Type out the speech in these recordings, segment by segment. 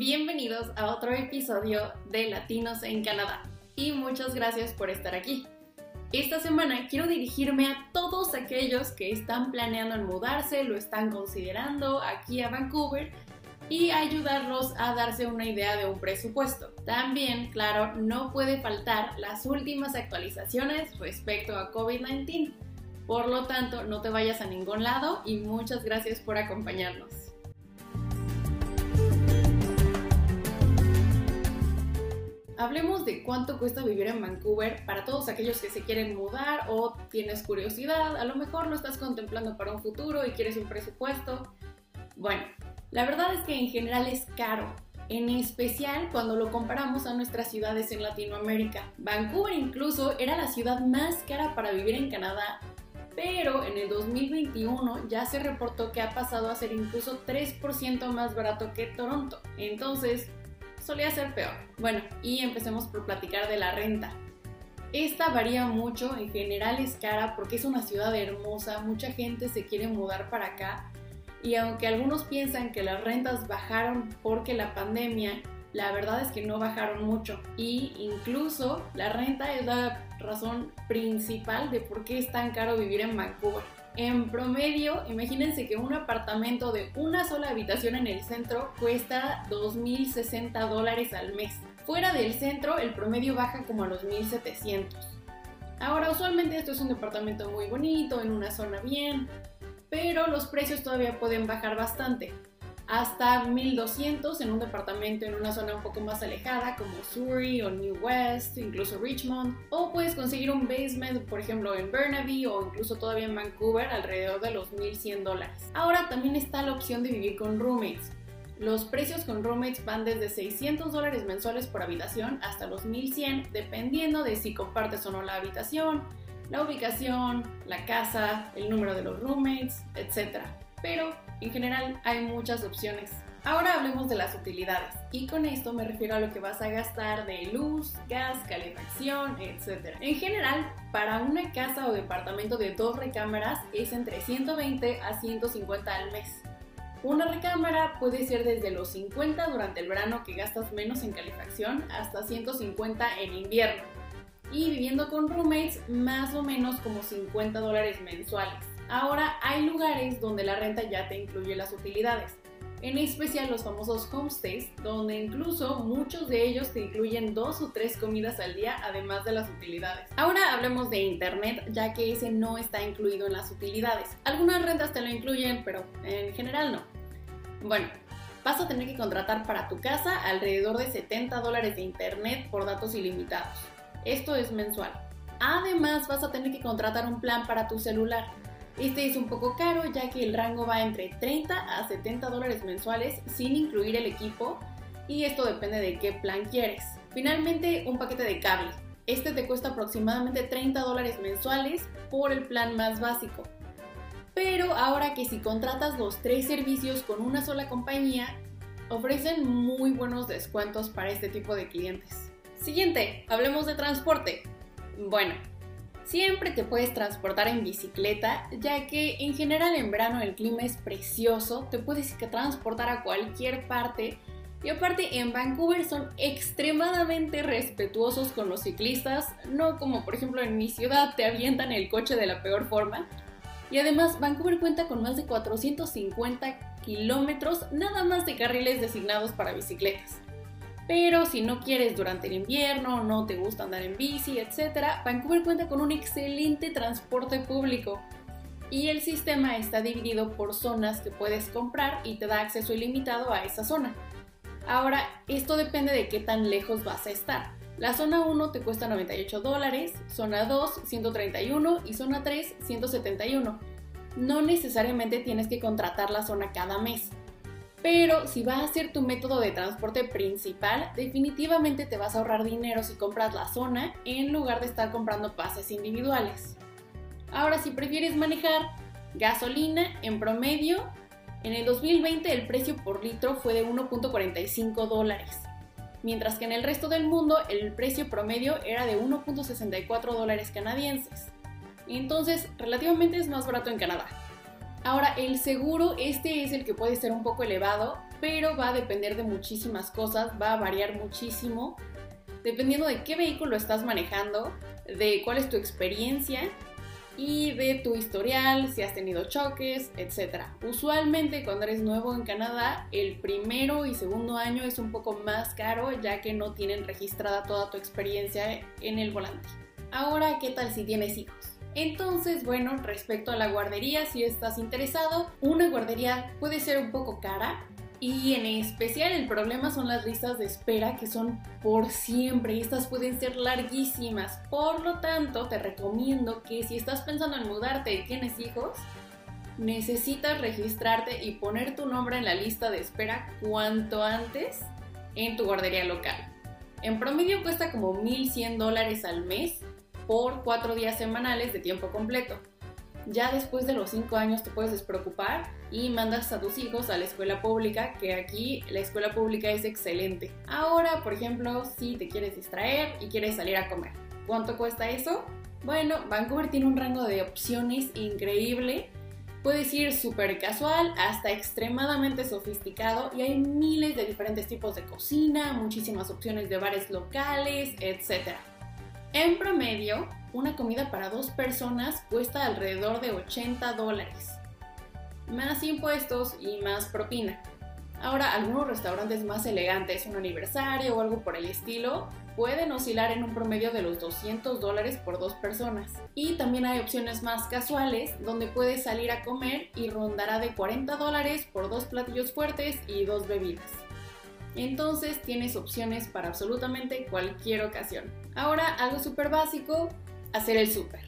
Bienvenidos a otro episodio de Latinos en Canadá y muchas gracias por estar aquí. Esta semana quiero dirigirme a todos aquellos que están planeando en mudarse, lo están considerando aquí a Vancouver y ayudarlos a darse una idea de un presupuesto. También, claro, no puede faltar las últimas actualizaciones respecto a COVID-19. Por lo tanto, no te vayas a ningún lado y muchas gracias por acompañarnos. Hablemos de cuánto cuesta vivir en Vancouver para todos aquellos que se quieren mudar o tienes curiosidad, a lo mejor lo estás contemplando para un futuro y quieres un presupuesto. Bueno, la verdad es que en general es caro, en especial cuando lo comparamos a nuestras ciudades en Latinoamérica. Vancouver incluso era la ciudad más cara para vivir en Canadá, pero en el 2021 ya se reportó que ha pasado a ser incluso 3% más barato que Toronto. Entonces, solía ser peor. Bueno, y empecemos por platicar de la renta. Esta varía mucho, en general es cara porque es una ciudad hermosa, mucha gente se quiere mudar para acá y aunque algunos piensan que las rentas bajaron porque la pandemia, la verdad es que no bajaron mucho y incluso la renta es la razón principal de por qué es tan caro vivir en Vancouver. En promedio, imagínense que un apartamento de una sola habitación en el centro cuesta 2.060 dólares al mes. Fuera del centro, el promedio baja como a los 1.700. Ahora, usualmente esto es un departamento muy bonito, en una zona bien, pero los precios todavía pueden bajar bastante hasta 1200 en un departamento en una zona un poco más alejada como Surrey o New West, incluso Richmond. O puedes conseguir un basement, por ejemplo, en Burnaby o incluso todavía en Vancouver alrededor de los 1100 dólares. Ahora también está la opción de vivir con roommates. Los precios con roommates van desde 600 dólares mensuales por habitación hasta los 1100 dependiendo de si compartes o no la habitación, la ubicación, la casa, el número de los roommates, etc. Pero en general hay muchas opciones. Ahora hablemos de las utilidades y con esto me refiero a lo que vas a gastar de luz, gas, calefacción, etc. En general, para una casa o departamento de dos recámaras es entre 120 a 150 al mes. Una recámara puede ser desde los 50 durante el verano que gastas menos en calefacción hasta 150 en invierno. Y viviendo con roommates más o menos como 50 dólares mensuales. Ahora hay lugares donde la renta ya te incluye las utilidades, en especial los famosos homestays, donde incluso muchos de ellos te incluyen dos o tres comidas al día además de las utilidades. Ahora hablemos de internet, ya que ese no está incluido en las utilidades. Algunas rentas te lo incluyen, pero en general no. Bueno, vas a tener que contratar para tu casa alrededor de 70 dólares de internet por datos ilimitados. Esto es mensual. Además, vas a tener que contratar un plan para tu celular. Este es un poco caro ya que el rango va entre 30 a 70 dólares mensuales sin incluir el equipo y esto depende de qué plan quieres. Finalmente, un paquete de cable. Este te cuesta aproximadamente 30 dólares mensuales por el plan más básico. Pero ahora que si contratas los tres servicios con una sola compañía, ofrecen muy buenos descuentos para este tipo de clientes. Siguiente, hablemos de transporte. Bueno, Siempre te puedes transportar en bicicleta, ya que en general en verano el clima es precioso, te puedes transportar a cualquier parte. Y aparte en Vancouver son extremadamente respetuosos con los ciclistas, no como por ejemplo en mi ciudad te avientan el coche de la peor forma. Y además Vancouver cuenta con más de 450 kilómetros nada más de carriles designados para bicicletas. Pero si no quieres durante el invierno, no te gusta andar en bici, etc., Vancouver cuenta con un excelente transporte público. Y el sistema está dividido por zonas que puedes comprar y te da acceso ilimitado a esa zona. Ahora, esto depende de qué tan lejos vas a estar. La zona 1 te cuesta 98 dólares, zona 2 131 y zona 3 171. No necesariamente tienes que contratar la zona cada mes. Pero si va a ser tu método de transporte principal, definitivamente te vas a ahorrar dinero si compras la zona en lugar de estar comprando pases individuales. Ahora, si prefieres manejar gasolina en promedio, en el 2020 el precio por litro fue de 1.45 dólares, mientras que en el resto del mundo el precio promedio era de 1.64 dólares canadienses. Entonces, relativamente es más barato en Canadá. Ahora, el seguro, este es el que puede ser un poco elevado, pero va a depender de muchísimas cosas, va a variar muchísimo, dependiendo de qué vehículo estás manejando, de cuál es tu experiencia y de tu historial, si has tenido choques, etc. Usualmente cuando eres nuevo en Canadá, el primero y segundo año es un poco más caro ya que no tienen registrada toda tu experiencia en el volante. Ahora, ¿qué tal si tienes hijos? Entonces, bueno, respecto a la guardería, si estás interesado, una guardería puede ser un poco cara, y en especial el problema son las listas de espera que son por siempre y estas pueden ser larguísimas. Por lo tanto, te recomiendo que si estás pensando en mudarte y tienes hijos, necesitas registrarte y poner tu nombre en la lista de espera cuanto antes en tu guardería local. En promedio cuesta como 1.100 dólares al mes por 4 días semanales de tiempo completo. Ya después de los 5 años te puedes despreocupar y mandas a tus hijos a la escuela pública, que aquí la escuela pública es excelente. Ahora, por ejemplo, si te quieres distraer y quieres salir a comer, ¿cuánto cuesta eso? Bueno, Vancouver tiene un rango de opciones increíble. Puedes ir súper casual hasta extremadamente sofisticado y hay miles de diferentes tipos de cocina, muchísimas opciones de bares locales, etc. En promedio, una comida para dos personas cuesta alrededor de 80 dólares, más impuestos y más propina. Ahora, algunos restaurantes más elegantes, un aniversario o algo por el estilo, pueden oscilar en un promedio de los 200 dólares por dos personas. Y también hay opciones más casuales, donde puedes salir a comer y rondará de 40 dólares por dos platillos fuertes y dos bebidas. Entonces tienes opciones para absolutamente cualquier ocasión. Ahora, algo súper básico, hacer el súper.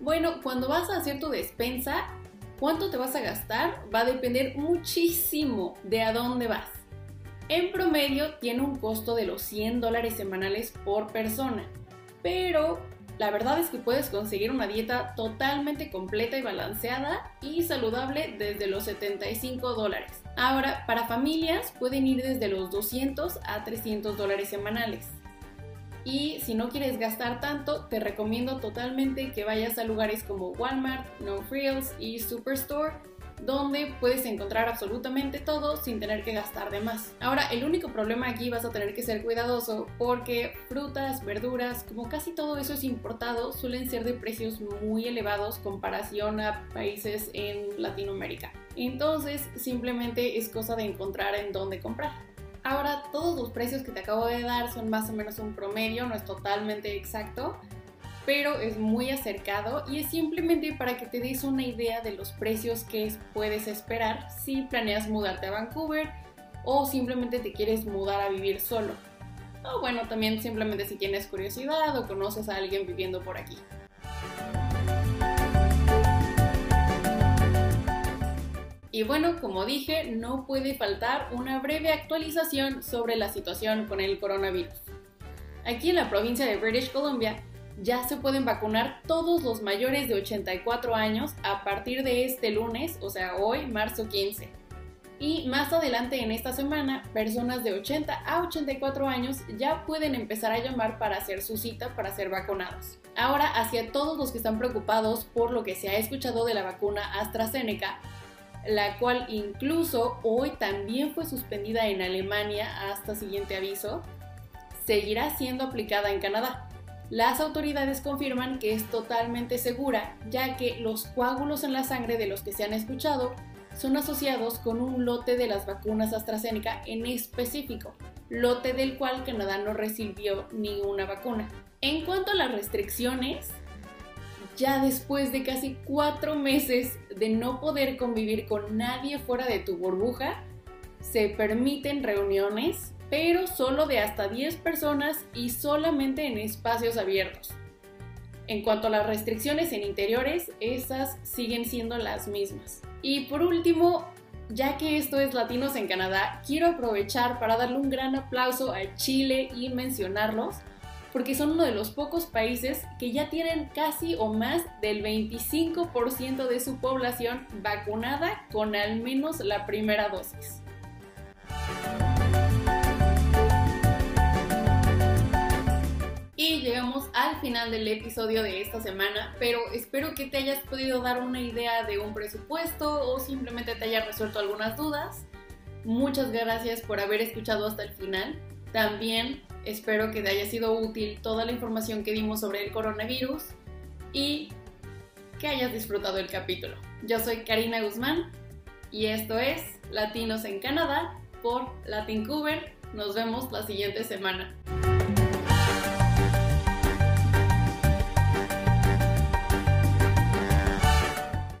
Bueno, cuando vas a hacer tu despensa, cuánto te vas a gastar va a depender muchísimo de a dónde vas. En promedio tiene un costo de los 100 dólares semanales por persona, pero la verdad es que puedes conseguir una dieta totalmente completa y balanceada y saludable desde los 75 dólares. Ahora, para familias pueden ir desde los 200 a 300 dólares semanales. Y si no quieres gastar tanto, te recomiendo totalmente que vayas a lugares como Walmart, No Frills y Superstore, donde puedes encontrar absolutamente todo sin tener que gastar de más. Ahora, el único problema aquí vas a tener que ser cuidadoso porque frutas, verduras, como casi todo eso es importado, suelen ser de precios muy elevados comparación a países en Latinoamérica. Entonces, simplemente es cosa de encontrar en dónde comprar. Ahora, todos los precios que te acabo de dar son más o menos un promedio, no es totalmente exacto, pero es muy acercado y es simplemente para que te des una idea de los precios que puedes esperar si planeas mudarte a Vancouver o simplemente te quieres mudar a vivir solo. O bueno, también simplemente si tienes curiosidad o conoces a alguien viviendo por aquí. Y bueno, como dije, no puede faltar una breve actualización sobre la situación con el coronavirus. Aquí en la provincia de British Columbia ya se pueden vacunar todos los mayores de 84 años a partir de este lunes, o sea, hoy, marzo 15. Y más adelante en esta semana, personas de 80 a 84 años ya pueden empezar a llamar para hacer su cita para ser vacunados. Ahora, hacia todos los que están preocupados por lo que se ha escuchado de la vacuna AstraZeneca, la cual incluso hoy también fue suspendida en Alemania hasta siguiente aviso, seguirá siendo aplicada en Canadá. Las autoridades confirman que es totalmente segura, ya que los coágulos en la sangre de los que se han escuchado son asociados con un lote de las vacunas AstraZeneca en específico, lote del cual Canadá no recibió ninguna vacuna. En cuanto a las restricciones, ya después de casi cuatro meses de no poder convivir con nadie fuera de tu burbuja, se permiten reuniones, pero solo de hasta 10 personas y solamente en espacios abiertos. En cuanto a las restricciones en interiores, esas siguen siendo las mismas. Y por último, ya que esto es Latinos en Canadá, quiero aprovechar para darle un gran aplauso a Chile y mencionarlos porque son uno de los pocos países que ya tienen casi o más del 25% de su población vacunada con al menos la primera dosis. Al final del episodio de esta semana, pero espero que te hayas podido dar una idea de un presupuesto o simplemente te haya resuelto algunas dudas. Muchas gracias por haber escuchado hasta el final. También espero que te haya sido útil toda la información que dimos sobre el coronavirus y que hayas disfrutado el capítulo. Yo soy Karina Guzmán y esto es Latinos en Canadá por Latincuber. Nos vemos la siguiente semana.